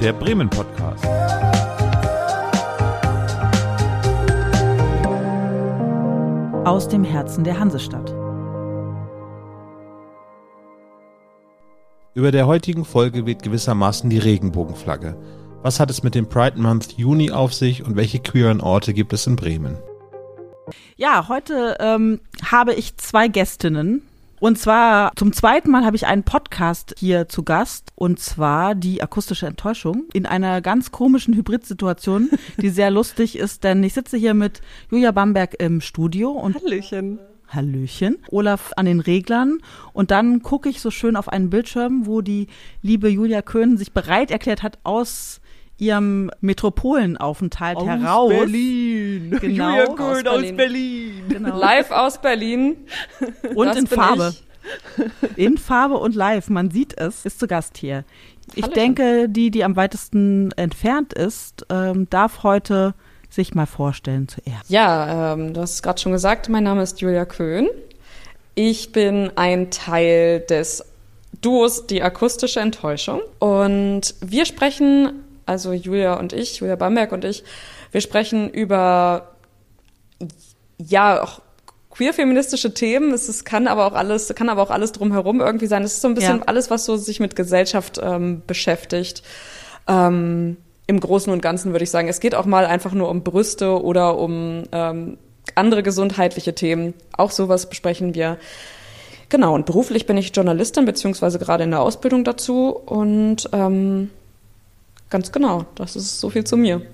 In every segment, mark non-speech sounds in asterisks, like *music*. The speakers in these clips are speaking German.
der Bremen Podcast. Aus dem Herzen der Hansestadt. Über der heutigen Folge weht gewissermaßen die Regenbogenflagge. Was hat es mit dem Pride Month Juni auf sich und welche queeren Orte gibt es in Bremen? Ja, heute ähm, habe ich zwei Gästinnen. Und zwar zum zweiten Mal habe ich einen Podcast hier zu Gast. Und zwar die akustische Enttäuschung in einer ganz komischen Hybridsituation, *laughs* die sehr lustig ist, denn ich sitze hier mit Julia Bamberg im Studio und Hallöchen. Hallöchen. Olaf an den Reglern. Und dann gucke ich so schön auf einen Bildschirm, wo die liebe Julia Köhn sich bereit erklärt hat, aus ihrem Metropolenaufenthalt aus heraus. Berlin. *laughs* Genau. Julia Köhn Aus aus Berlin. Berlin. Genau. Live aus Berlin. Und Das in Farbe. ich. *laughs* In Farbe und live, man sieht es, ist zu Gast hier. Ich Hallöchen. denke, die, die am weitesten entfernt ist, ähm, darf heute sich mal vorstellen zuerst. Ja, ähm, du hast es gerade schon gesagt, mein Name ist Julia Köhn. Ich bin ein Teil des Duos Die akustische Enttäuschung. Und wir sprechen, also Julia und ich, Julia Bamberg und ich, wir sprechen über, ja, auch queer-feministische Themen. Es ist, kann aber auch alles, kann aber auch alles drumherum irgendwie sein. Es ist so ein bisschen Ja. alles, was so sich mit Gesellschaft ähm, beschäftigt. Ähm, Im Großen und Ganzen würde ich sagen, es geht auch mal einfach nur um Brüste oder um ähm, andere gesundheitliche Themen. Auch sowas besprechen wir. Genau, und beruflich bin ich Journalistin, beziehungsweise gerade in der Ausbildung dazu. Und ähm, ganz genau, das ist so viel zu mir. *laughs*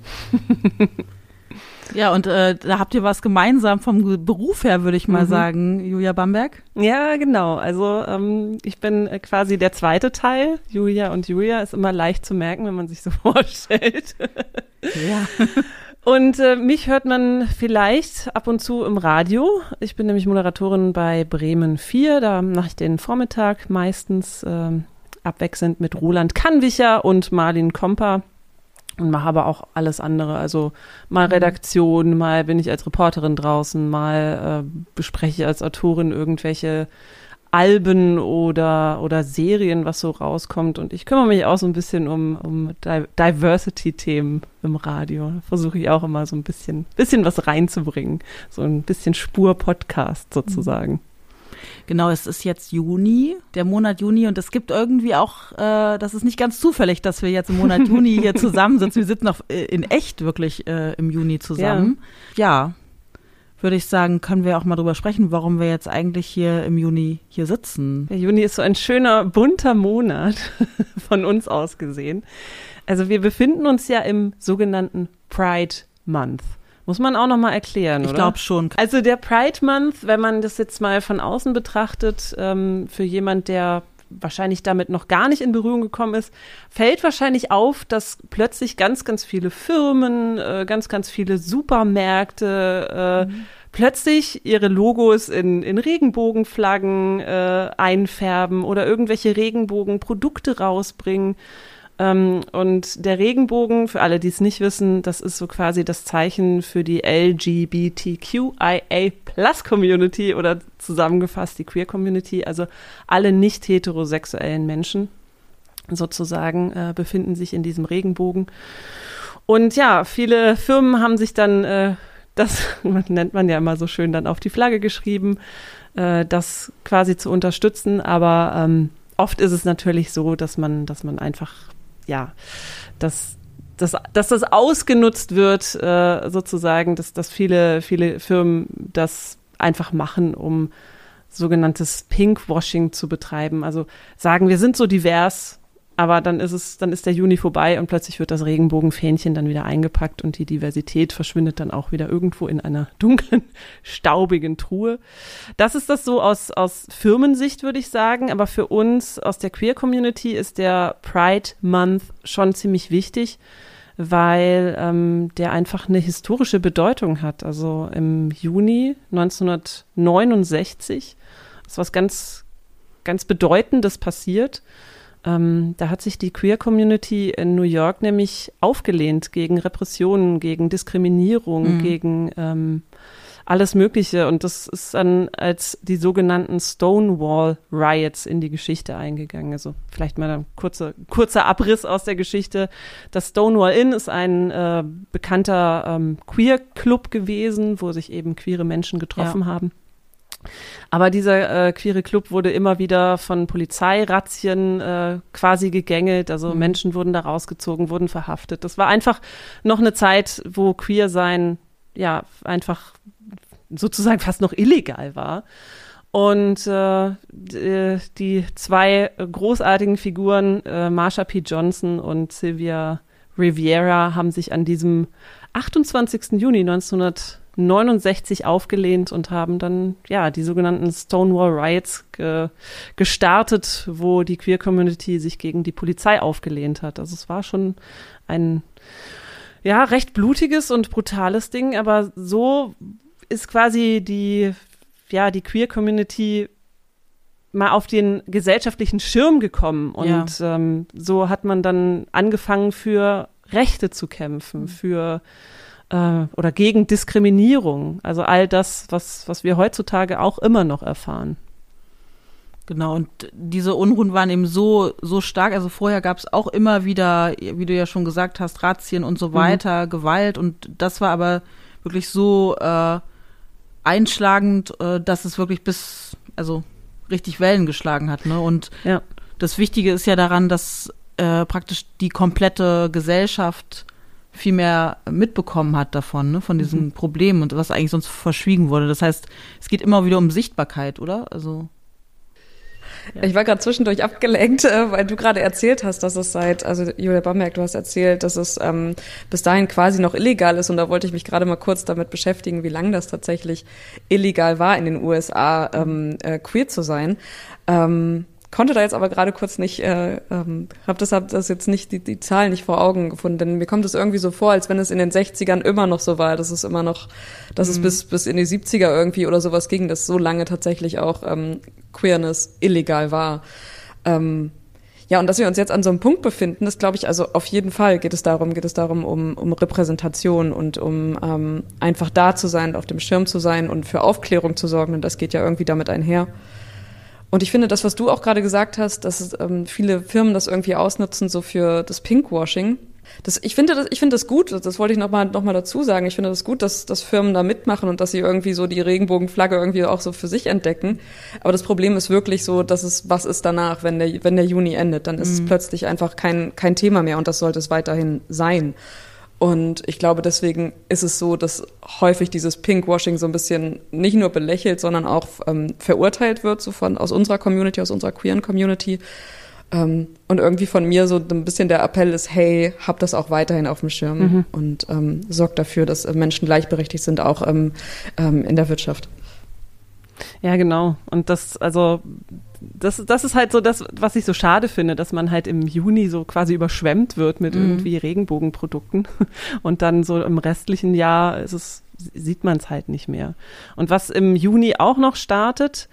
Ja, und äh, da habt ihr was gemeinsam vom Beruf her, würde ich mal Mhm. sagen, Julia Bamberg. Ja, genau. Also ähm, ich bin äh, quasi der zweite Teil. Julia und Julia ist immer leicht zu merken, wenn man sich so *laughs* vorstellt. Ja. *laughs* Und äh, mich hört man vielleicht ab und zu im Radio. Ich bin nämlich Moderatorin bei Bremen 4. Da mache ich den Vormittag meistens ähm, abwechselnd mit Roland Kannwicher und Marlin Komper. Und mache aber auch alles andere. Also mal Redaktion, mal bin ich als Reporterin draußen, mal äh, bespreche ich als Autorin irgendwelche Alben oder, oder Serien, was so rauskommt. Und ich kümmere mich auch so ein bisschen um, um Di Diversity-Themen im Radio. Da versuche ich auch immer so ein bisschen, bisschen was reinzubringen. So ein bisschen Spur-Podcast sozusagen. Genau, es ist jetzt Juni, der Monat Juni und es gibt irgendwie auch, äh, das ist nicht ganz zufällig, dass wir jetzt im Monat *laughs* Juni hier zusammensitzen. Wir sitzen auch äh, in echt wirklich äh, im Juni zusammen. Ja. würde ich sagen, können wir auch mal drüber sprechen, warum wir jetzt eigentlich hier im Juni hier sitzen. Der Juni ist so ein schöner, bunter Monat *laughs* von uns aus gesehen. Also wir befinden uns ja im sogenannten Pride Month. Muss man auch noch mal erklären, Ich oder? glaube schon. Also der Pride Month, wenn man das jetzt mal von außen betrachtet, ähm, für jemand, der wahrscheinlich damit noch gar nicht in Berührung gekommen ist, fällt wahrscheinlich auf, dass plötzlich ganz, ganz viele Firmen, äh, ganz, ganz viele Supermärkte äh, plötzlich ihre Logos in, in Regenbogenflaggen äh, einfärben oder irgendwelche Regenbogenprodukte rausbringen. Ähm, und der Regenbogen, für alle, die es nicht wissen, das ist so quasi das Zeichen für die LGBTQIA Plus Community oder zusammengefasst die Queer Community, also alle nicht heterosexuellen Menschen sozusagen äh, befinden sich in diesem Regenbogen. Und ja, viele Firmen haben sich dann, äh, das *laughs* nennt man ja immer so schön, dann auf die Flagge geschrieben, äh, das quasi zu unterstützen. Aber ähm, oft ist es natürlich so, dass man, dass man einfach, ja, dass, dass, dass das ausgenutzt wird, äh, sozusagen, dass, dass viele, viele Firmen das einfach machen, um sogenanntes Pinkwashing zu betreiben. Also sagen, wir sind so divers, aber dann ist es, dann ist der Juni vorbei und plötzlich wird das Regenbogenfähnchen dann wieder eingepackt und die Diversität verschwindet dann auch wieder irgendwo in einer *laughs* dunklen, staubigen Truhe. Das ist das so aus, aus Firmensicht, würde ich sagen. Aber für uns aus der Queer Community ist der Pride Month schon ziemlich wichtig, weil ähm, der einfach eine historische Bedeutung hat. Also im Juni 1969 ist was ganz, ganz Bedeutendes passiert. Ähm, da hat sich die Queer Community in New York nämlich aufgelehnt gegen Repressionen, gegen Diskriminierung, Mhm. gegen ähm, alles Mögliche. Und das ist dann als die sogenannten Stonewall Riots in die Geschichte eingegangen. Also vielleicht mal ein kurzer, kurzer Abriss aus der Geschichte. Das Stonewall Inn ist ein äh, bekannter ähm, Queer-Club gewesen, wo sich eben queere Menschen getroffen ja. haben. Aber dieser äh, queere Club wurde immer wieder von Polizeirazzien äh, quasi gegängelt. Also mhm. Menschen wurden da rausgezogen, wurden verhaftet. Das war einfach noch eine Zeit, wo queer sein ja einfach sozusagen fast noch illegal war. Und äh, die zwei großartigen Figuren, äh, Marsha P. Johnson und Sylvia Riviera, haben sich an diesem 28. Juni 1969 aufgelehnt und haben dann ja die sogenannten Stonewall Riots ge gestartet, wo die Queer Community sich gegen die Polizei aufgelehnt hat. Also es war schon ein ja recht blutiges und brutales Ding, aber so ist quasi die, ja, die Queer Community mal auf den gesellschaftlichen Schirm gekommen und ja. ähm, so hat man dann angefangen für Rechte zu kämpfen, mhm. für äh, oder gegen Diskriminierung, also all das, was, was wir heutzutage auch immer noch erfahren. Genau, und diese Unruhen waren eben so, so stark. Also vorher gab es auch immer wieder, wie du ja schon gesagt hast, Razzien und so mhm. weiter, mhm. Gewalt. Und das war aber wirklich so äh, einschlagend, äh, dass es wirklich bis, also richtig Wellen geschlagen hat. Ne? Und ja. das Wichtige ist ja daran, dass äh, praktisch die komplette Gesellschaft viel mehr mitbekommen hat davon, ne, von diesem mhm. Problem und was eigentlich sonst verschwiegen wurde. Das heißt, es geht immer wieder um Sichtbarkeit, oder? Also ja. Ich war gerade zwischendurch abgelenkt, äh, weil du gerade erzählt hast, dass es seit, also Julia Bamberg, du hast erzählt, dass es ähm, bis dahin quasi noch illegal ist und da wollte ich mich gerade mal kurz damit beschäftigen, wie lange das tatsächlich illegal war in den USA, ähm, äh, queer zu sein. Ähm, konnte da jetzt aber gerade kurz nicht, äh, ähm, habe deshalb das jetzt nicht, die, die Zahlen nicht vor Augen gefunden, denn mir kommt es irgendwie so vor, als wenn es in den 60ern immer noch so war, dass es immer noch, dass mhm. es bis, bis in die 70er irgendwie oder sowas ging, dass so lange tatsächlich auch ähm, Queerness illegal war. Ähm, ja, und dass wir uns jetzt an so einem Punkt befinden, ist, glaube ich, also auf jeden Fall geht es darum, geht es darum, um, um Repräsentation und um ähm, einfach da zu sein, auf dem Schirm zu sein und für Aufklärung zu sorgen. Und das geht ja irgendwie damit einher. Und ich finde, das, was du auch gerade gesagt hast, dass ähm, viele Firmen das irgendwie ausnutzen, so für das Pinkwashing. Das, ich finde das, ich finde das gut, das wollte ich nochmal noch mal dazu sagen. Ich finde das gut, dass, dass Firmen da mitmachen und dass sie irgendwie so die Regenbogenflagge irgendwie auch so für sich entdecken. Aber das Problem ist wirklich so, dass es, was ist danach, wenn der, wenn der Juni endet? Dann ist mhm. es plötzlich einfach kein, kein Thema mehr und das sollte es weiterhin sein. Und ich glaube, deswegen ist es so, dass häufig dieses Pinkwashing so ein bisschen nicht nur belächelt, sondern auch ähm, verurteilt wird, so von aus unserer Community, aus unserer queeren Community. Ähm, und irgendwie von mir so ein bisschen der Appell ist, hey, hab das auch weiterhin auf dem Schirm mhm. und ähm, sorgt dafür, dass Menschen gleichberechtigt sind, auch ähm, ähm, in der Wirtschaft. Ja, genau. Und das, also das, das ist halt so das, was ich so schade finde, dass man halt im Juni so quasi überschwemmt wird mit mhm. irgendwie Regenbogenprodukten *laughs* und dann so im restlichen Jahr ist es, sieht man es halt nicht mehr. Und was im Juni auch noch startet,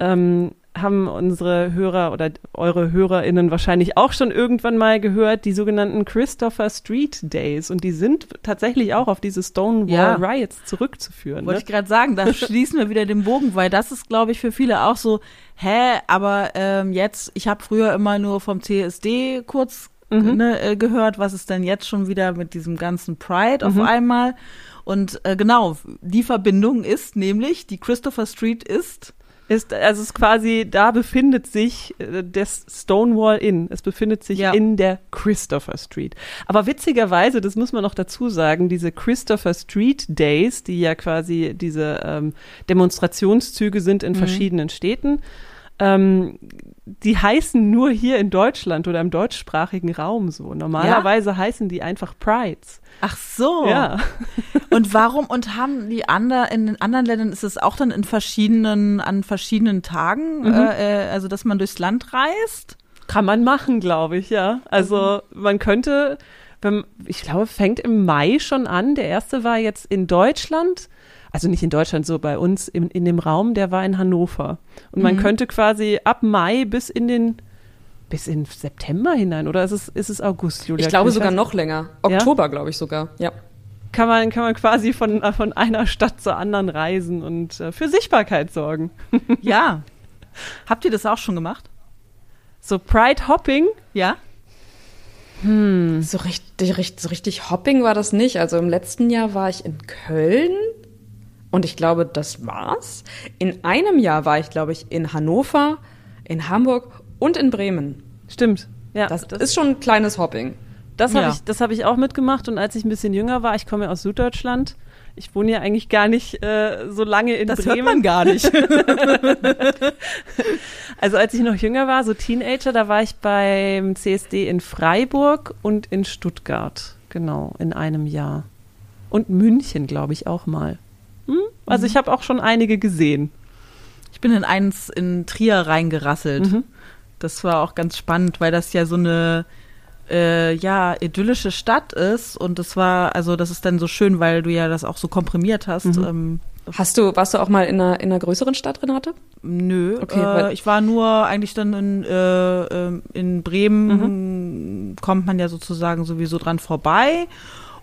ähm, haben unsere Hörer oder eure HörerInnen wahrscheinlich auch schon irgendwann mal gehört, die sogenannten Christopher Street Days. Und die sind tatsächlich auch auf diese Stonewall ja. Riots zurückzuführen. Wollte ne? ich gerade sagen, da *laughs* schließen wir wieder den Bogen, weil das ist, glaube ich, für viele auch so, hä, aber ähm, jetzt, ich habe früher immer nur vom CSD kurz mhm. ne, äh, gehört, was ist denn jetzt schon wieder mit diesem ganzen Pride mhm. auf einmal? Und äh, genau, die Verbindung ist nämlich, die Christopher Street ist ist, also es ist quasi, da befindet sich äh, das Stonewall Inn. Es befindet sich ja. in der Christopher Street. Aber witzigerweise, das muss man noch dazu sagen, diese Christopher Street Days, die ja quasi diese ähm, Demonstrationszüge sind in mhm. verschiedenen Städten, ähm, die heißen nur hier in Deutschland oder im deutschsprachigen Raum so. Normalerweise ja? heißen die einfach Prides. Ach so. Ja. *laughs* Und warum und haben die anderen in den anderen Ländern ist es auch dann in verschiedenen an verschiedenen Tagen, mhm. äh, äh also dass man durchs Land reist? Kann man machen, glaube ich, ja. Also mhm. man könnte, wenn, ich glaube, fängt im Mai schon an. Der erste war jetzt in Deutschland also nicht in Deutschland, so bei uns in, in dem Raum, der war in Hannover. Und man mhm. könnte quasi ab Mai bis in den bis in September hinein oder ist es, ist es August, Julia? Ich glaube sogar noch länger. Oktober, ja? glaube ich sogar, ja. kann man, kann man quasi von, äh, von einer Stadt zur anderen reisen und äh, für Sichtbarkeit sorgen. *laughs* Ja. Habt ihr das auch schon gemacht? So Pride Hopping, Ja. So richtig, richtig, so richtig Hopping war das nicht. Also im letzten Jahr war ich in Köln und ich glaube, das war's. In einem Jahr war ich, glaube ich, in Hannover, in Hamburg und in Bremen. stimmt. Ja, Das, ist schon ein kleines Hopping. Das habe Ja. ich, das hab ich auch mitgemacht und als ich ein bisschen jünger war, ich komme ja aus Süddeutschland. Ich wohne ja eigentlich gar nicht äh, so lange in Das Bremen. hört man gar nicht. *laughs* Also als ich noch jünger war, so Teenager, da war ich beim CSD in Freiburg und in Stuttgart. Genau, in einem Jahr. Und München, glaube ich, auch mal. Also ich habe auch schon einige gesehen. Ich bin in eins in Trier reingerasselt. Mhm. Das war auch ganz spannend, weil das ja so eine äh, ja idyllische Stadt ist und das war also das ist dann so schön, weil du ja das auch so komprimiert hast. Mhm. Ähm, Hast du, warst du auch mal in einer, in einer größeren Stadt, Renate? Nö, Okay, weil- äh, ich war nur eigentlich dann in, äh, ähm, in Bremen, kommt man ja sozusagen sowieso dran vorbei.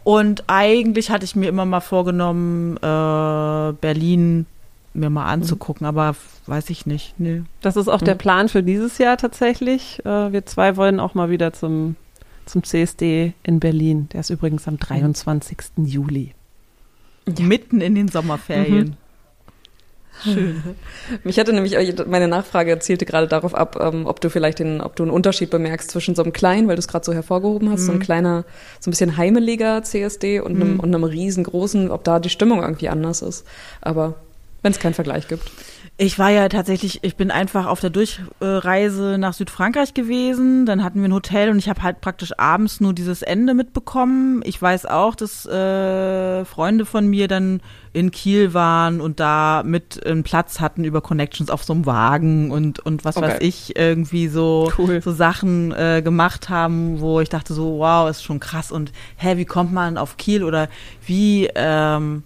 Und eigentlich hatte ich mir immer mal vorgenommen, äh, Berlin mir mal anzugucken, aber weiß ich nicht. Nee. Das ist auch der Mhm. Plan für dieses Jahr tatsächlich. Äh, wir zwei wollen auch mal wieder zum, zum CSD in Berlin. Der ist übrigens am 23. Juli. Mitten in den Sommerferien. Schön. *laughs* Mich hatte nämlich, meine Nachfrage zielte gerade darauf ab, ähm, ob du vielleicht den, ob du einen Unterschied bemerkst zwischen so einem kleinen, weil du es gerade so hervorgehoben hast, so ein kleiner, so ein bisschen heimeliger CSD und einem, und einem riesengroßen, ob da die Stimmung irgendwie anders ist. Aber wenn es keinen Vergleich gibt. Ich war ja tatsächlich, ich bin einfach auf der Durchreise nach Südfrankreich gewesen. Dann hatten wir ein Hotel und ich habe halt praktisch abends nur dieses Ende mitbekommen. Ich weiß auch, dass äh, Freunde von mir dann in Kiel waren und da mit einen Platz hatten über Connections auf so einem Wagen und, und was Okay. weiß ich, irgendwie so, Cool. so Sachen äh, gemacht haben, wo ich dachte so, wow, ist schon krass und hä, wie kommt man auf Kiel oder wie, ähm,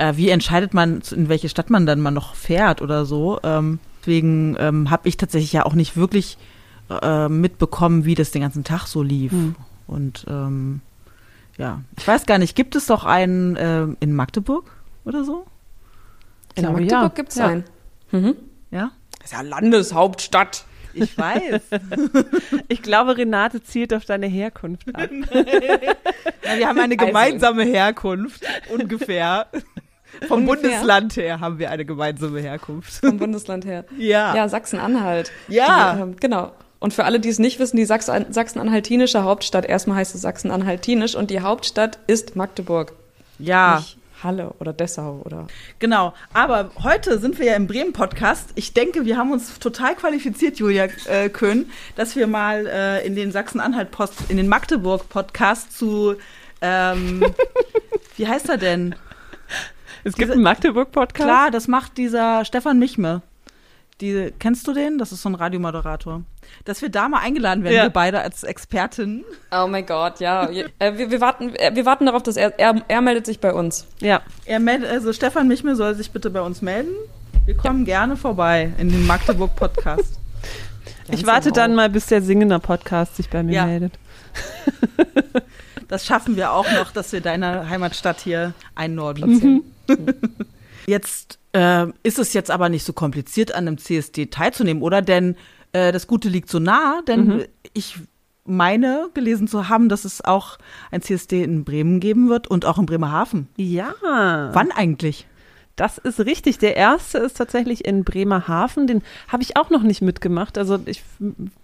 äh, wie entscheidet man, in welche Stadt man dann mal noch fährt oder so. Ähm, deswegen ähm, habe ich tatsächlich ja auch nicht wirklich äh, mitbekommen, wie das den ganzen Tag so lief. Hm. Und ähm, ja, ich weiß gar nicht, gibt es doch einen ähm, in Magdeburg oder so? In glaube, Magdeburg ja. gibt's Ja. einen. Mhm. Ja, Das ist ja Landeshauptstadt. ich weiß. *laughs* Ich glaube, Renate zielt auf deine Herkunft ab. *laughs* Wir haben eine Also- gemeinsame Herkunft, ungefähr. *laughs* Vom Ungefähr. Bundesland her haben wir eine gemeinsame Herkunft. Vom Bundesland her. *laughs* Ja. Ja, Sachsen-Anhalt. Ja. Die, ähm, genau. Und für alle, die es nicht wissen, die Sachs Sachsen-Anhaltinische Hauptstadt, erstmal heißt es Sachsen-Anhaltinisch und die Hauptstadt ist Magdeburg. Ja. Nicht Halle oder Dessau oder. Genau, aber heute sind wir ja im Bremen-Podcast. Ich denke, wir haben uns total qualifiziert, Julia äh, Köhn, dass wir mal äh, in den Sachsen-Anhalt-Post, in den Magdeburg-Podcast zu, ähm, *laughs* wie heißt er denn? Es gibt einen Magdeburg-Podcast. Klar, das macht dieser Stefan Michme. Die, kennst du den? Das ist so ein Radiomoderator. Dass wir da mal eingeladen werden, Ja. wir beide als Expertin. Oh mein Gott, ja. äh, wir, wir, warten, äh, wir warten darauf, dass er, er, er meldet sich bei uns. Ja. Er meldet, also Stefan Michme soll sich bitte bei uns melden. Wir kommen gerne vorbei in den Magdeburg-Podcast. Ich warte dann mal, bis der singende Podcast sich bei mir Ja. meldet. *laughs* Das schaffen wir auch noch, dass wir deine Heimatstadt hier einnorden. *laughs* Jetzt äh, ist es jetzt aber nicht so kompliziert, an einem CSD teilzunehmen, oder? Denn äh, das Gute liegt so nah, denn ich meine gelesen zu haben, dass es auch ein CSD in Bremen geben wird und auch in Bremerhaven. Ja. Wann eigentlich? Das ist richtig. Der erste ist tatsächlich in Bremerhaven. Den habe ich auch noch nicht mitgemacht. Also ich,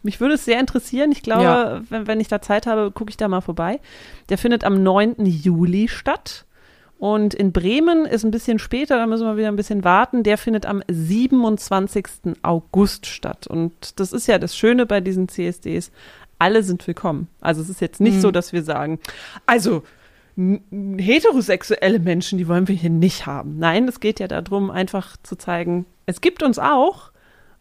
mich würde es sehr interessieren. Ich glaube, Ja. wenn, wenn ich da Zeit habe, gucke ich da mal vorbei. Der findet am 9. Juli statt. Und in Bremen ist ein bisschen später, da müssen wir wieder ein bisschen warten. Der findet am 27. August statt. Und das ist ja das Schöne bei diesen CSDs. Alle sind willkommen. Also es ist jetzt nicht Mhm. so, dass wir sagen, also heterosexuelle Menschen, die wollen wir hier nicht haben. Nein, es geht ja darum, einfach zu zeigen, es gibt uns auch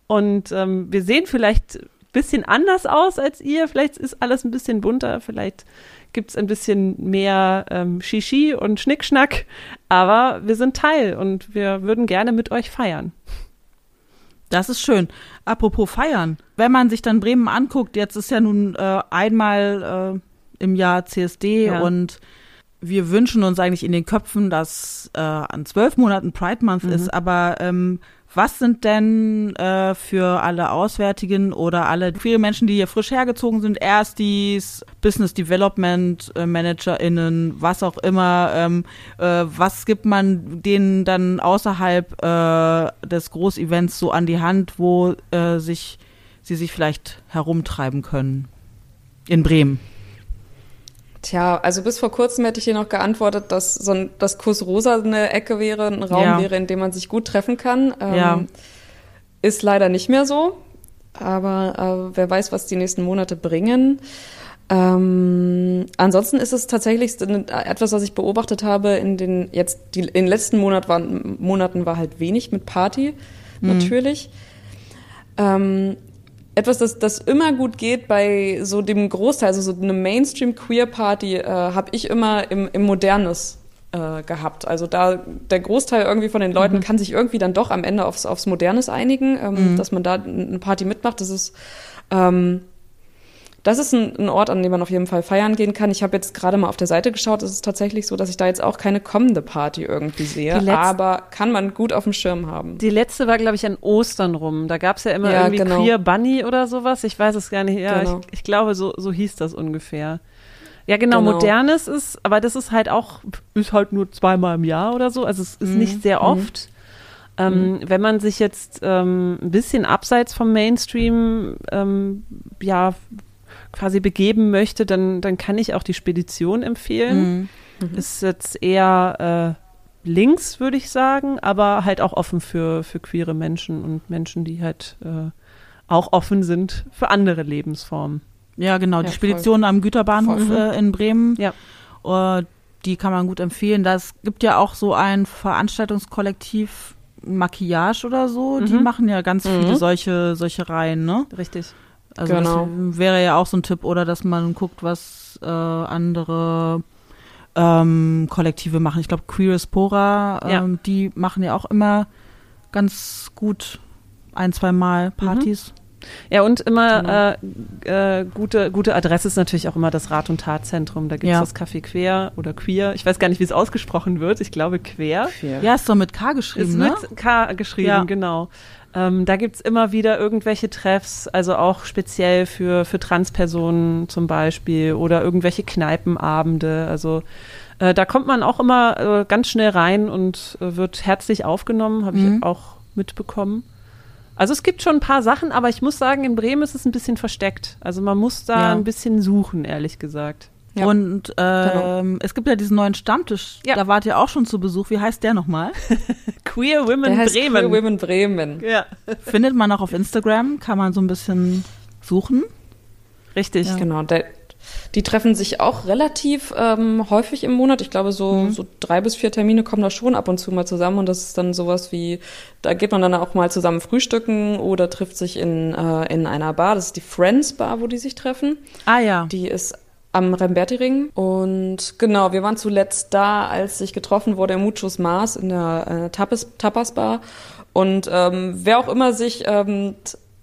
und ähm, wir sehen vielleicht ein bisschen anders aus als ihr. Vielleicht ist alles ein bisschen bunter, vielleicht gibt es ein bisschen mehr ähm, Shishi und Schnickschnack, aber wir sind Teil und wir würden gerne mit euch feiern. Das ist schön. Apropos feiern. Wenn man sich dann Bremen anguckt, jetzt ist ja nun äh, einmal äh, im Jahr CSD Ja. und wir wünschen uns eigentlich in den Köpfen, dass äh, an zwölf Monaten Pride Month Mhm. ist, aber ähm, was sind denn äh, für alle Auswärtigen oder alle queere Menschen, die hier frisch hergezogen sind, Erstis, Business Development äh, ManagerInnen, was auch immer, ähm, äh, was gibt man denen dann außerhalb äh, des Großevents so an die Hand, wo äh, sich sie sich vielleicht herumtreiben können? In Bremen. Tja, also bis vor kurzem hätte ich hier noch geantwortet, dass so ein, das Kuss Rosa eine Ecke wäre, ein Raum Ja. wäre, in dem man sich gut treffen kann. Ähm, Ja. Ist leider nicht mehr so. Aber äh, wer weiß, was die nächsten Monate bringen. Ähm, ansonsten ist es tatsächlich etwas, was ich beobachtet habe in den jetzt die in den letzten Monat waren, Monaten war halt wenig mit Party natürlich. Ähm, etwas, das, das immer gut geht bei so dem Großteil, also so eine Mainstream-Queer-Party, äh, habe ich immer im, im Modernes äh, gehabt. Also da der Großteil irgendwie von den Leuten kann sich irgendwie dann doch am Ende aufs, aufs Modernes einigen, ähm, dass man da eine Party mitmacht. Das ist ähm, das ist ein, ein Ort, an dem man auf jeden Fall feiern gehen kann. Ich habe jetzt gerade mal auf der Seite geschaut. Es ist tatsächlich so, dass ich da jetzt auch keine kommende Party irgendwie sehe. Aber kann man gut auf dem Schirm haben. Die letzte war, glaube ich, an Ostern rum. Da gab es ja immer Ja, irgendwie genau. Queer Bunny oder sowas. Ich weiß es gar nicht. Ja, Genau. ich, ich glaube, so, so hieß das ungefähr. Ja, genau, Genau. Modernes ist, aber das ist halt auch, ist halt nur zweimal im Jahr oder so. Also es ist Mhm. nicht sehr oft. Ähm, Wenn man sich jetzt ähm, ein bisschen abseits vom Mainstream ähm, ja quasi begeben möchte, dann, dann kann ich auch die Spedition empfehlen. Mhm. Ist jetzt eher äh, links, würde ich sagen, aber halt auch offen für, für queere Menschen und Menschen, die halt äh, auch offen sind für andere Lebensformen. Ja, genau. die Ja, Spedition am Güterbahnhof Voll. äh, in Bremen. Ja. Äh, die kann man gut empfehlen. Das gibt ja auch so ein Veranstaltungskollektiv Maquillage oder so. Die Mhm. machen ja ganz viele Mhm. solche, solche Reihen, ne? Richtig. Also Genau. das wäre ja auch so ein Tipp, oder dass man guckt, was äh, andere ähm, Kollektive machen. Ich glaube, Queerespora, Ja. ähm, die machen ja auch immer ganz gut ein, zwei Mal Partys. Ja, und immer Genau. äh, äh, gute, gute Adresse ist natürlich auch immer das Rat- und Tatzentrum. Da gibt es Ja. das Café Quer oder Queer. Ich weiß gar nicht, wie es ausgesprochen wird. Ich glaube Quer. Ja, ist doch mit K geschrieben, Ist ne? mit K geschrieben, Ja. genau. Ähm, da gibt's immer wieder irgendwelche Treffs, also auch speziell für, für Transpersonen zum Beispiel oder irgendwelche Kneipenabende. Also äh, da kommt man auch immer äh, ganz schnell rein und äh, wird herzlich aufgenommen, habe Mhm. ich auch mitbekommen. Also es gibt schon ein paar Sachen, aber ich muss sagen, in Bremen ist es ein bisschen versteckt. Also man muss da Ja. ein bisschen suchen, ehrlich gesagt. Ja. Und ähm, es gibt ja diesen neuen Stammtisch. Ja. Da wart ihr auch schon zu Besuch. Wie heißt der nochmal? *laughs* Queer Women Der heißt Bremen. Queer Women Bremen. Ja, Findet man auch auf Instagram. Kann man so ein bisschen suchen. richtig. Ja. Genau, der, die treffen sich auch relativ ähm, häufig im Monat. Ich glaube, so, Mhm. so drei bis vier Termine kommen da schon ab und zu mal zusammen. Und das ist dann sowas wie, da geht man dann auch mal zusammen frühstücken oder trifft sich in, äh, in einer Bar. Das ist die Friends Bar, wo die sich treffen. Ah ja. Die ist am Remberti-Ring. Und genau, wir waren zuletzt da, als sich getroffen wurde im Muchos Mars in der äh, Tapas, Tapas Bar. Und ähm, wer auch immer sich ähm,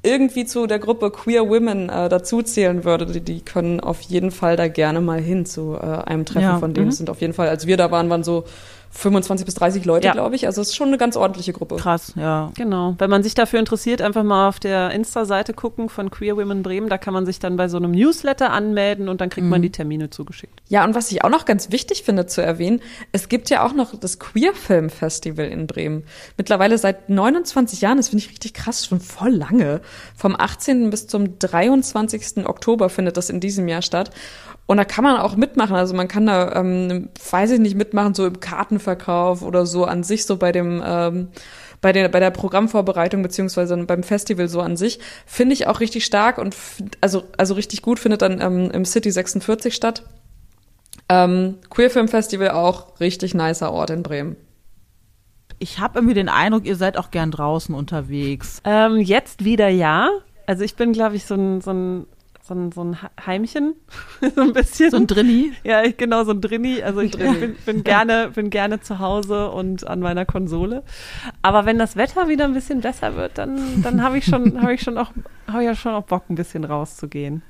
irgendwie zu der Gruppe Queer Women äh, dazuzählen würde, die, die können auf jeden Fall da gerne mal hin zu äh, einem Treffen Ja, von denen. mhm. Es sind auf jeden Fall, als wir da waren, waren so 25 bis 30 Leute, Ja. glaube ich. Also es ist schon eine ganz ordentliche Gruppe. Krass, ja. Genau. Wenn man sich dafür interessiert, einfach mal auf der Insta-Seite gucken von Queer Women Bremen. Da kann man sich dann bei so einem Newsletter anmelden und dann kriegt man die Termine zugeschickt. Ja, und was ich auch noch ganz wichtig finde zu erwähnen, es gibt ja auch noch das Queer Film Festival in Bremen. Mittlerweile seit 29 Jahren, das finde ich richtig krass, schon voll lange. Vom 18. bis zum 23. Oktober findet das in diesem Jahr statt. Und da kann man auch mitmachen. Also man kann da, ähm, weiß ich nicht, mitmachen, so im Kartenverkauf oder so an sich, so bei dem, ähm, bei der, bei der Programmvorbereitung beziehungsweise beim Festival so an sich, finde ich auch richtig stark und also, also richtig gut findet dann ähm, im City 46 statt. Ähm, Queer Film Festival auch richtig nicer Ort in Bremen. Ich habe irgendwie den Eindruck, ihr seid auch gern draußen unterwegs. Ähm, jetzt wieder ja. Also ich bin, glaube ich, so ein, so ein, so ein, so ein Heimchen. *laughs* so ein bisschen. So ein Drilli. ja, ich, genau, so ein Drinni. Also ich Drinni. bin, bin, gerne, bin gerne zu Hause und an meiner Konsole. Aber wenn das Wetter wieder ein bisschen besser wird, dann, dann habe ich schon, habe ich schon auch, habe ich ja schon auch Bock, ein bisschen rauszugehen.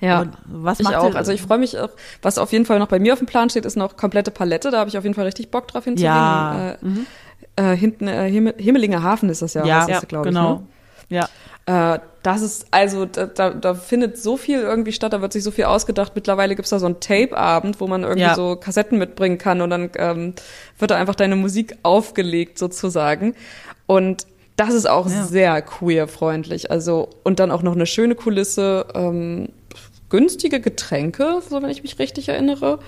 Ja, Und was ich auch. Also ich freue mich auch. Was auf jeden Fall noch bei mir auf dem Plan steht, ist noch komplette Palette. Da habe ich auf jeden Fall richtig Bock drauf hinzugehen. Ja. Äh, äh, hinten, äh, Himmel, Himmelinger Hafen ist das ja, ja, heißt das, glaub genau. Ja. Ich, ne? Äh, das ist, also da, da, da findet so viel irgendwie statt, da wird sich so viel ausgedacht. Mittlerweile gibt's da so einen Tape-Abend, wo man irgendwie Ja. so Kassetten mitbringen kann und dann ähm, wird da einfach deine Musik aufgelegt sozusagen. Und das ist auch Ja. sehr queer-freundlich. Also, und dann auch noch eine schöne Kulisse, ähm, günstige Getränke, so wenn ich mich richtig erinnere.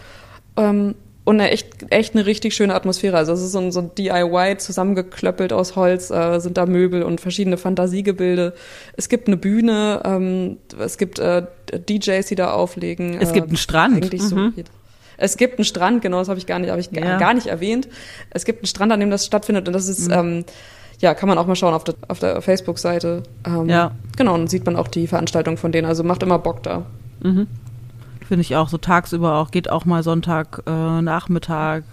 Ähm, und eine echt, echt eine richtig schöne Atmosphäre. Also es ist so ein, so ein DIY zusammengeklöppelt aus Holz, äh, sind da Möbel und verschiedene Fantasiegebilde. Es gibt eine Bühne, ähm, es gibt äh, DJs, die da auflegen. Es äh, gibt einen Strand. Eigentlich so. Es gibt einen Strand, genau, das habe ich gar nicht, habe ich gar, Ja. gar nicht erwähnt. Es gibt einen Strand, an dem das stattfindet und das Mhm. ist, ähm, ja, kann man auch mal schauen auf der, auf der Facebook-Seite. Ähm, Ja. Genau, und dann sieht man auch die Veranstaltung von denen. Also macht immer Bock da. Finde ich auch so tagsüber auch, geht auch mal Sonntag, äh, Nachmittag,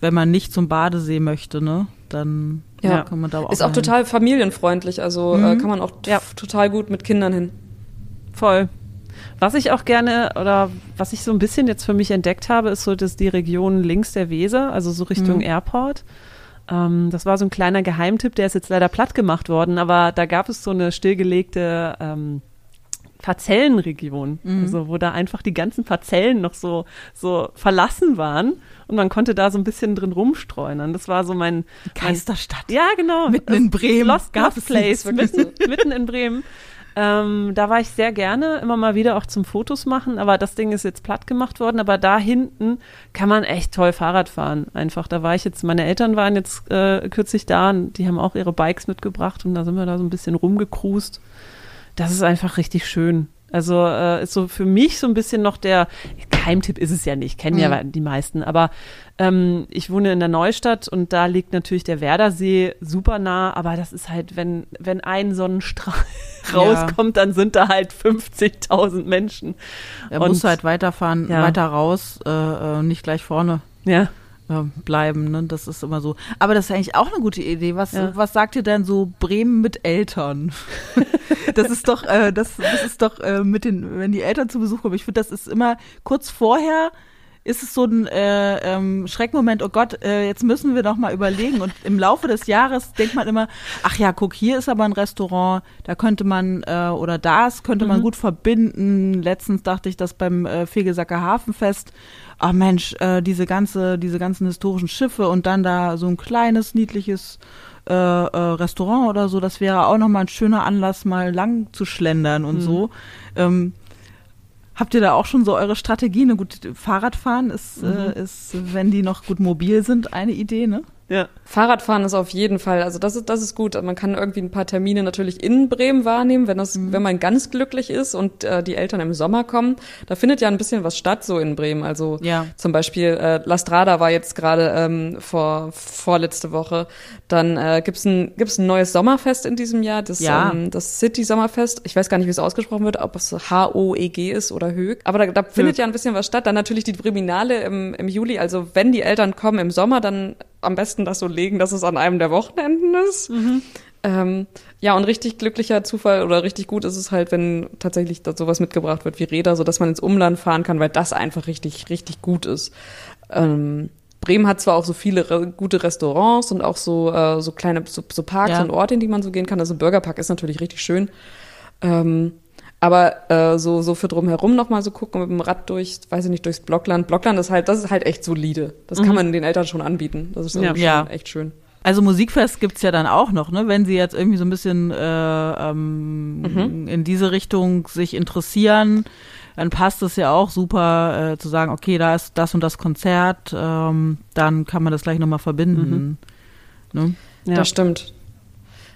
wenn man nicht zum Badesee möchte, ne? Dann Ja. kann man da auch Ist auch total familienfreundlich, also äh, Mhm. kann man auch Ja. total gut mit Kindern hin. Voll. Was ich auch gerne oder was ich so ein bisschen jetzt für mich entdeckt habe, ist so, dass die Region links der Weser, also so Richtung Mhm. Airport. Ähm, das war so ein kleiner Geheimtipp, der ist jetzt leider platt gemacht worden, aber da gab es so eine stillgelegte ähm, Parzellenregion, Mhm. also wo da einfach die ganzen Parzellen noch so so verlassen waren und man konnte da so ein bisschen drin rumstreunern. Das war so mein mein Geisterstadt. ja, genau. Mitten in Bremen. Lost, Gab Lost Place, wirklich mitten, mitten in Bremen. Ähm, da war ich sehr gerne, immer mal wieder auch zum Fotos machen, aber das Ding ist jetzt platt gemacht worden. Aber da hinten kann man echt toll Fahrrad fahren. Einfach, da war ich jetzt, meine Eltern waren jetzt äh, kürzlich da und die haben auch ihre Bikes mitgebracht und da sind wir da so ein bisschen rumgecruised. Das ist einfach richtig schön. Also äh, ist so für mich so ein bisschen noch der Geheimtipp ist es ja nicht, kennen ja die meisten, aber ähm, ich wohne in der Neustadt und da liegt natürlich der Werdersee super nah, aber das ist halt, wenn, wenn ein Sonnenstrahl *laughs* Ja. rauskommt, dann sind da halt 50.000 Menschen. Er Und- muss halt weiterfahren, Ja. weiter raus, äh, äh, nicht gleich vorne Ja. Äh, bleiben. Ne? Das ist immer so. Aber das ist eigentlich auch eine gute Idee. Was, Ja. was sagt ihr denn so Bremen mit Eltern? *laughs* das ist doch, äh, das, das ist doch äh, mit den, wenn die Eltern zu Besuch kommen. Ich finde, das ist immer kurz vorher. Ist es so ein äh, ähm, Schreckmoment, oh Gott, äh, jetzt müssen wir doch mal überlegen. Und im Laufe des Jahres denkt man immer, ach ja, guck, hier ist aber ein Restaurant, da könnte man, äh, oder das könnte man gut verbinden. Letztens dachte ich das beim äh, Fegesacker Hafenfest. Ach Mensch, äh, diese ganze, diese ganzen historischen Schiffe und dann da so ein kleines, niedliches äh, äh, Restaurant oder so, das wäre auch nochmal ein schöner Anlass, mal lang zu schlendern und so. Ähm, Habt ihr da auch schon so eure Strategien? Gut, Fahrradfahren ist, äh, ist, wenn die noch gut mobil sind, eine Idee, ne? Ja. Fahrradfahren ist auf jeden Fall, also das ist, das ist gut. Man kann irgendwie ein paar Termine natürlich in Bremen wahrnehmen, wenn das, wenn man ganz glücklich ist und äh, die Eltern im Sommer kommen. Da findet ja ein bisschen was statt so in Bremen. Also Ja. zum Beispiel äh, La Strada war jetzt gerade ähm, vor vorletzte Woche. Dann äh, gibt's ein gibt's ein neues Sommerfest in diesem Jahr, das Ja. ähm, das City Sommerfest. Ich weiß gar nicht, wie es ausgesprochen wird, ob es H O E G ist oder Hög. Aber da, da findet ja ein bisschen was statt. Dann natürlich die Breminale im, im Juli. Also wenn die Eltern kommen im Sommer, dann am besten das so legen, dass es an einem der Wochenenden ist. Ähm, ja, und richtig glücklicher Zufall oder richtig gut ist es halt, wenn tatsächlich da sowas mitgebracht wird wie Räder, so dass man ins Umland fahren kann, weil das einfach richtig, richtig gut ist. Ähm, Bremen hat zwar auch so viele re gute Restaurants und auch so, äh, so kleine so, so Parks Ja. und Orte, in die man so gehen kann. Also Burgerpark ist natürlich richtig schön. Ähm, aber äh, so, so für drumherum noch mal so gucken mit dem Rad durch, weiß ich nicht, durchs Blockland. Blockland ist halt, das ist halt echt solide. Das kann man den Eltern schon anbieten. Das ist Ja. irgendwie Ja. schon echt schön. Also Musikfest gibt's ja dann auch noch, ne? Wenn sie jetzt irgendwie so ein bisschen äh, ähm, in diese Richtung sich interessieren, dann passt es ja auch super äh, zu sagen, okay, da ist das und das Konzert, ähm, dann kann man das gleich nochmal verbinden. Ne? ja. Das stimmt.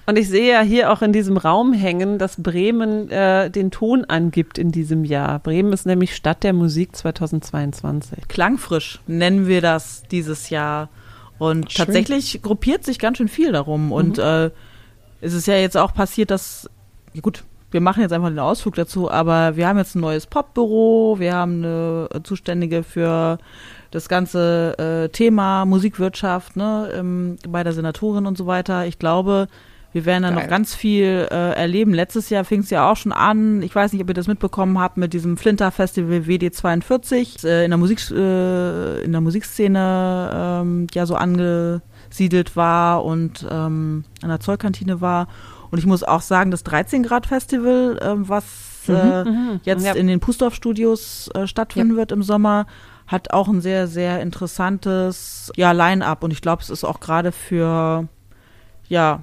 Und ich sehe ja hier auch in diesem Raum hängen, dass Bremen äh, den Ton angibt in diesem Jahr. Bremen ist nämlich Stadt der Musik 2022. Klangfrisch nennen wir das dieses Jahr. Und Schön. tatsächlich gruppiert sich ganz schön viel darum. Und äh, es ist ja jetzt auch passiert, dass, ja gut, wir machen jetzt einfach den Ausflug dazu, aber wir haben jetzt ein neues Popbüro, wir haben eine Zuständige für das ganze äh, Thema Musikwirtschaft ne, ähm, bei der Senatorin und so weiter. Ich glaube, Wir werden dann Geil. noch ganz viel äh, erleben. Letztes Jahr fing es ja auch schon an. Ich weiß nicht, ob ihr das mitbekommen habt mit diesem Flinter Festival WD42 äh, in der Musik äh, in der Musikszene ähm, ja so angesiedelt war und ähm, an der Zollkantine war. Und ich muss auch sagen, das 13 Grad Festival, ähm, was äh, Mhm. jetzt Ja. in den Pusdorf Studios äh, stattfinden wird im Sommer, hat auch ein sehr, sehr interessantes ja, Line-up. Und ich glaube, es ist auch gerade für ja,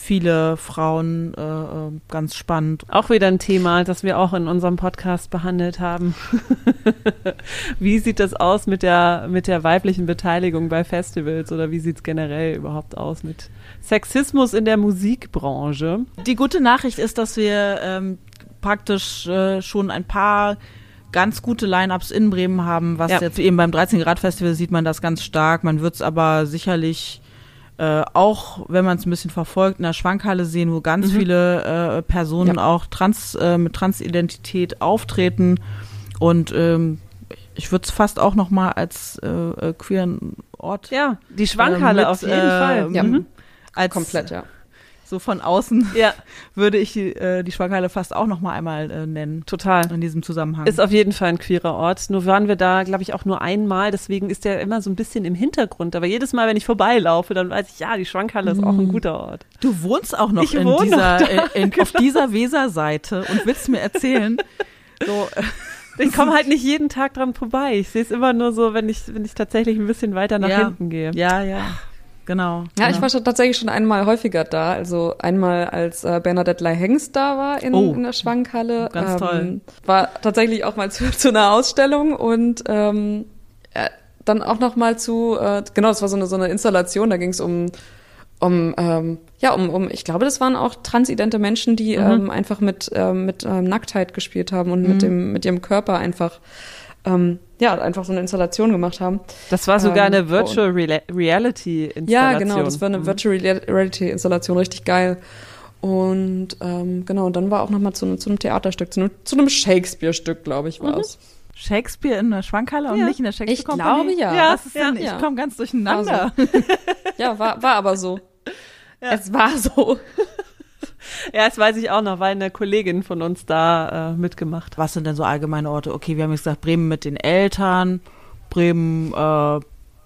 viele Frauen äh, äh, ganz spannend. Auch wieder ein Thema, das wir auch in unserem Podcast behandelt haben. *laughs* wie sieht das aus mit der, mit der weiblichen Beteiligung bei Festivals oder wie sieht es generell überhaupt aus mit Sexismus in der Musikbranche? Die gute Nachricht ist, dass wir ähm, praktisch äh, schon ein paar ganz gute Line-Ups in Bremen haben, was Ja. jetzt eben beim 13 Grad Festival sieht man das ganz stark. Man wird es aber sicherlich äh, auch, wenn man es ein bisschen verfolgt, in der Schwankhalle sehen, wo ganz Mhm. viele äh, Personen auch trans äh, mit Transidentität auftreten und ähm, ich würde es fast auch noch mal als äh, äh, queeren Ort Ja, die Schwankhalle äh, mit, auf jeden Fall. Ja. Mhm. als Komplett, ja. So von außen Ja, *laughs* würde ich äh, die Schwankhalle fast auch noch mal einmal äh, nennen total. in diesem Zusammenhang. Ist auf jeden Fall ein queerer Ort. Nur waren wir da, glaube ich, auch nur einmal. Deswegen ist der immer so ein bisschen im Hintergrund. Aber jedes Mal, wenn ich vorbeilaufe, dann weiß ich, ja, die Schwankhalle ist auch ein guter Ort. du wohnst auch noch Ich in wohne dieser, noch äh, in, *laughs* auf dieser Weserseite und willst mir erzählen, *laughs* so äh, Ich komme halt nicht jeden Tag dran vorbei. Ich sehe es immer nur so, wenn ich, wenn ich tatsächlich ein bisschen weiter nach Ja. hinten gehe. ja, ja, genau. Ja, ich genau. war schon tatsächlich schon einmal häufiger da. Also einmal, als äh, Bernadette Lai-Hengst da war in, Oh. in der Schwankhalle. Ganz toll. War tatsächlich auch mal *laughs* zu, zu einer Ausstellung und ähm, äh, dann auch noch mal zu, äh, genau, das war so eine, so eine Installation, da ging es um, um, ähm, ja, um, um, ich glaube, das waren auch transidente Menschen, die Mhm. ähm, einfach mit, ähm, mit ähm, Nacktheit gespielt haben und Mhm. mit, dem, mit ihrem Körper einfach, ähm, ja, einfach so eine Installation gemacht haben. Das war sogar Ähm, eine Virtual Rela Reality Installation. Ja, genau, das war eine Mhm. Virtual Reality Installation, richtig geil. Und ähm, genau, und dann war auch noch mal zu, einem- zu einem Theaterstück, zu einem, zu einem Shakespeare-Stück, glaube ich, war es. Shakespeare in der Schwankhalle und Ja. nicht in der Shakespeare Ich Company? glaube, ja. Ja, Was ist denn? ja. Ich komme ganz durcheinander. Ja, war, war aber so. *laughs* Es war so. *laughs* Ja, das weiß ich auch noch, weil eine Kollegin von uns da äh, mitgemacht hat. Was sind denn so allgemeine Orte? Okay, wir haben jetzt gesagt, Bremen mit den Eltern, Bremen äh,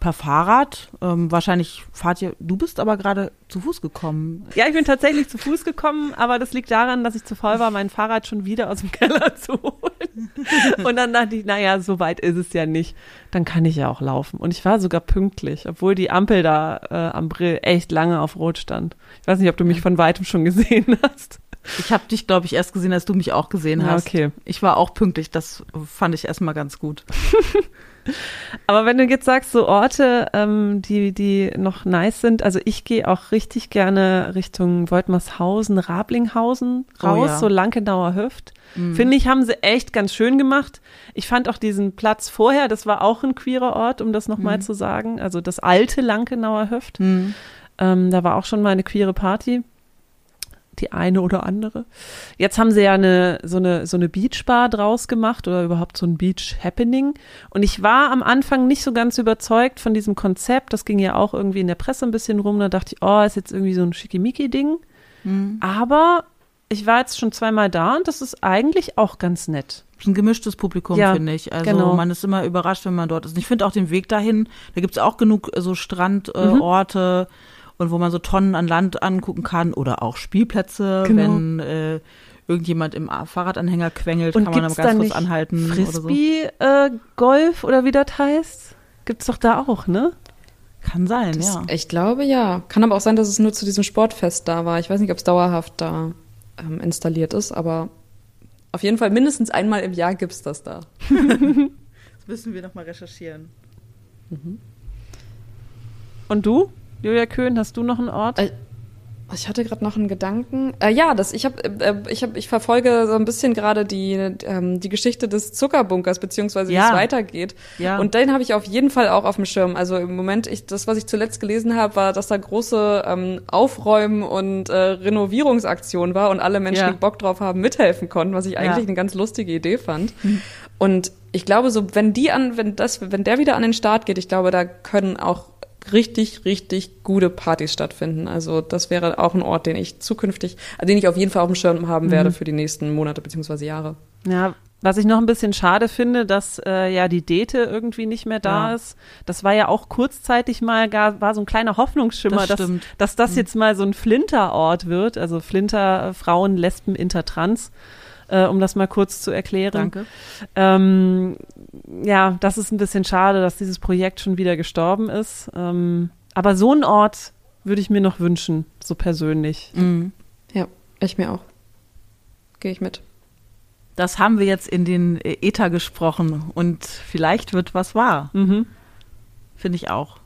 per Fahrrad. Ähm, wahrscheinlich fahrt ihr, du bist aber gerade zu Fuß gekommen. Ja, ich bin tatsächlich zu Fuß gekommen, aber das liegt daran, dass ich zu faul war, mein Fahrrad schon wieder aus dem Keller zu holen. *laughs* Und dann dachte ich, naja, so weit ist es ja nicht. Dann kann ich ja auch laufen. Und ich war sogar pünktlich, obwohl die Ampel da äh, am Brill echt lange auf Rot stand. Ich weiß nicht, ob du mich von weitem schon gesehen *laughs* hast. Ich habe dich, glaube ich, erst gesehen, als du mich auch gesehen Ja, hast. okay. Ich war auch pünktlich, das fand ich erstmal ganz gut. *laughs* *laughs* Aber wenn du jetzt sagst, so Orte, ähm, die, die noch nice sind, also ich gehe auch richtig gerne Richtung Woltmershausen, Rablinghausen Oh raus, ja. so Lankenauer Hüft. Mhm. Finde ich, haben sie echt ganz schön gemacht. Ich fand auch diesen Platz vorher, das war auch ein queerer Ort, um das nochmal Mhm. zu sagen. Also das alte Lankenauer Hüft. Hm. Ähm, da war auch schon mal eine queere Party. Die eine oder andere. Jetzt haben sie ja eine, so eine, so eine Beachbar draus gemacht oder überhaupt so ein Beach Happening. Und ich war am Anfang nicht so ganz überzeugt von diesem Konzept. Das ging ja auch irgendwie in der Presse ein bisschen rum. Da dachte ich, oh, ist jetzt irgendwie so ein Schickimicki-Ding. Hm. Aber ich war jetzt schon zweimal da und das ist eigentlich auch ganz nett. Ein gemischtes Publikum, Ja, finde ich. Also genau. man ist immer überrascht, wenn man dort ist. Und ich finde auch den Weg dahin, da gibt es auch genug so Strandorte äh, Mhm. Und wo man so Tonnen an Land angucken kann oder auch Spielplätze, Genau. wenn äh, irgendjemand im A- Fahrradanhänger quengelt, Und kann man dann gibt's ganz kurz nicht anhalten oder so. Frisbee äh, Golf oder wie das heißt? Gibt's doch da auch, ne? Kann sein, Das, ja. Ich glaube, ja. Kann aber auch sein, dass es nur zu diesem Sportfest da war. Ich weiß nicht, ob es dauerhaft da ähm, installiert ist, aber auf jeden Fall mindestens einmal im Jahr gibt's das da. *laughs* Das müssen wir nochmal recherchieren. Und du, Julia Köhn, hast du noch einen Ort? Äh, Ich hatte gerade noch einen Gedanken. Äh, ja, das, ich, hab, äh, ich, hab, ich verfolge so ein bisschen gerade die, ähm, die Geschichte des Zuckerbunkers, beziehungsweise wie Ja. es weitergeht. Ja. Und den habe ich auf jeden Fall auch auf dem Schirm. Also im Moment, ich, das, was ich zuletzt gelesen habe, war, dass da große ähm, Aufräumen- und äh, Renovierungsaktion war und alle Menschen, Ja. die Bock drauf haben, mithelfen konnten, was ich eigentlich eine ganz lustige Idee fand. Und ich glaube, so wenn die an, wenn das, wenn der wieder an den Start geht, ich glaube, da können auch richtig, richtig gute Partys stattfinden. Also das wäre auch ein Ort, den ich zukünftig, den ich auf jeden Fall auf dem Schirm haben werde für die nächsten Monate bzw. Jahre. Ja, was ich noch ein bisschen schade finde, dass äh, ja die Dete irgendwie nicht mehr da Ja. ist. Das war ja auch kurzzeitig mal, gar, war so ein kleiner Hoffnungsschimmer, Das dass, dass das jetzt mal so ein Flinterort wird. Also Flinter, Frauen, Lesben, Intertrans, äh, um das mal kurz zu erklären. Danke. Ähm, ja, das ist ein bisschen schade, dass dieses Projekt schon wieder gestorben ist. Ähm, aber so einen Ort würde ich mir noch wünschen, so persönlich. Mhm. Ja, ich mir auch. Gehe ich mit. Das haben wir jetzt in den äh, Äther gesprochen und vielleicht wird was wahr. Mhm. Finde ich auch.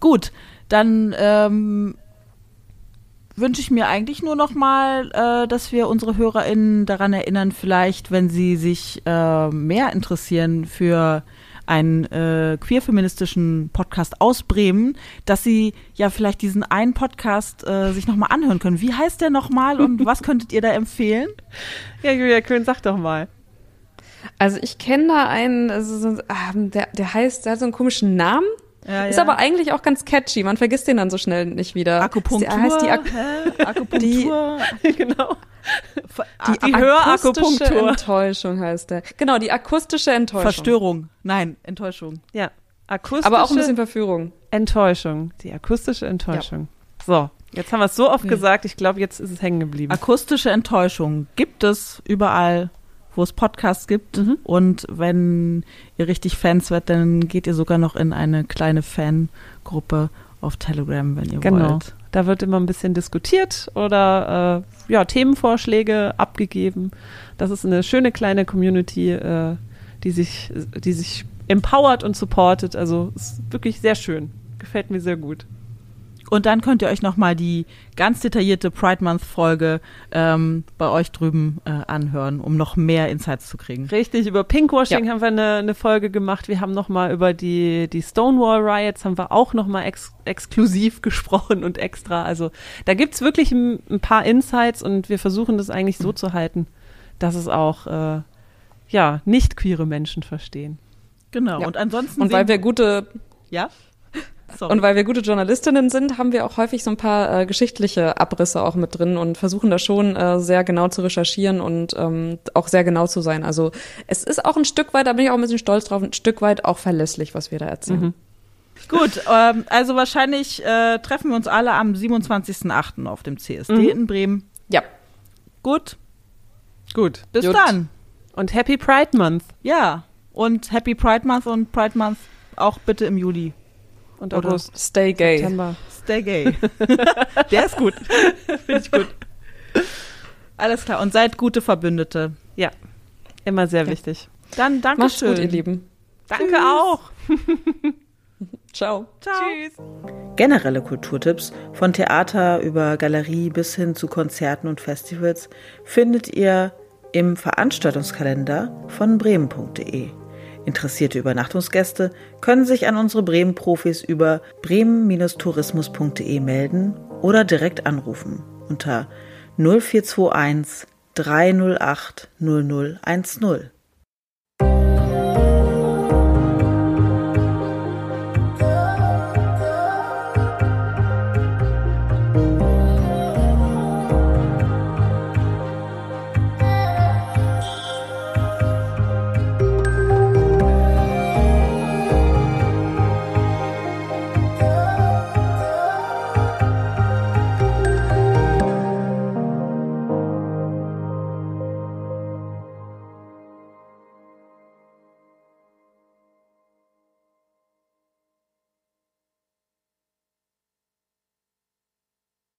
Gut, dann ähm, wünsche ich mir eigentlich nur noch mal, äh, dass wir unsere HörerInnen daran erinnern, vielleicht, wenn sie sich äh, mehr interessieren für einen äh, queer-feministischen Podcast aus Bremen, dass sie ja vielleicht diesen einen Podcast äh, sich nochmal anhören können. Wie heißt der nochmal und was könntet ihr da empfehlen? Ja, Julia Köhn, sag doch mal. Also ich kenne da einen, also so, ah, der, der heißt, der hat so einen komischen Namen, Ja, ist aber eigentlich auch ganz catchy. Man vergisst den dann so schnell nicht wieder. Akupunktur. Der heißt die, Ak hä? *laughs* Akupunktur. *laughs* genau. die, die akustische Hörakupunktur. Enttäuschung heißt der. Genau, die akustische Enttäuschung. Verstörung. Nein, Enttäuschung. Ja. Akustische Aber auch ein bisschen Verführung. Enttäuschung. Die akustische Enttäuschung. So, jetzt haben wir es so oft gesagt, ich glaube, jetzt ist es hängen geblieben. Akustische Enttäuschung gibt es überall, wo es Podcasts gibt. Mhm. Und wenn ihr richtig Fans werdet, dann geht ihr sogar noch in eine kleine Fangruppe auf Telegram, wenn ihr Genau. wollt. Da wird immer ein bisschen diskutiert oder äh, ja, Themenvorschläge abgegeben. Das ist eine schöne kleine Community, äh, die sich, die sich empowert und supportet. Also ist wirklich sehr schön. Gefällt mir sehr gut. Und dann könnt ihr euch nochmal die ganz detaillierte Pride Month Folge ähm, bei euch drüben äh, anhören, um noch mehr Insights zu kriegen. Richtig, über Pinkwashing Ja. haben wir eine, eine Folge gemacht. Wir haben nochmal über die, die Stonewall Riots haben wir auch nochmal ex exklusiv *laughs* gesprochen und extra. Also da gibt's wirklich ein, ein paar Insights und wir versuchen das eigentlich so zu halten, dass es auch äh, ja, nicht queere Menschen verstehen. Genau. Ja. Und ansonsten Und weil wir gute ja. Sorry. und weil wir gute Journalistinnen sind, haben wir auch häufig so ein paar äh, geschichtliche Abrisse auch mit drin und versuchen da schon äh, sehr genau zu recherchieren und ähm, auch sehr genau zu sein. Also es ist auch ein Stück weit, da bin ich auch ein bisschen stolz drauf, ein Stück weit auch verlässlich, was wir da erzählen. Mhm. Gut, ähm, also wahrscheinlich äh, treffen wir uns alle am 27.08. auf dem CSD Mhm. in Bremen. Ja. Gut, Gut. bis Gut. dann. Und Happy Pride Month Ja, und Happy Pride Month und Pride Month auch bitte im Juli. Und Oder August. Stay gay. September. Stay gay. *laughs* Der ist gut. Finde ich gut. Alles klar. Und seid gute Verbündete. Ja, immer sehr Ja. wichtig. Dann danke Macht's schön. gut, ihr Lieben. Danke Tschüss. auch. *laughs* Ciao. Ciao. Tschüss. Generelle Kulturtipps von Theater über Galerie bis hin zu Konzerten und Festivals findet ihr im Veranstaltungskalender von bremen.de. Interessierte Übernachtungsgäste können sich an unsere Bremen-Profis über bremen-tourismus.de melden oder direkt anrufen unter 0421 308 0010.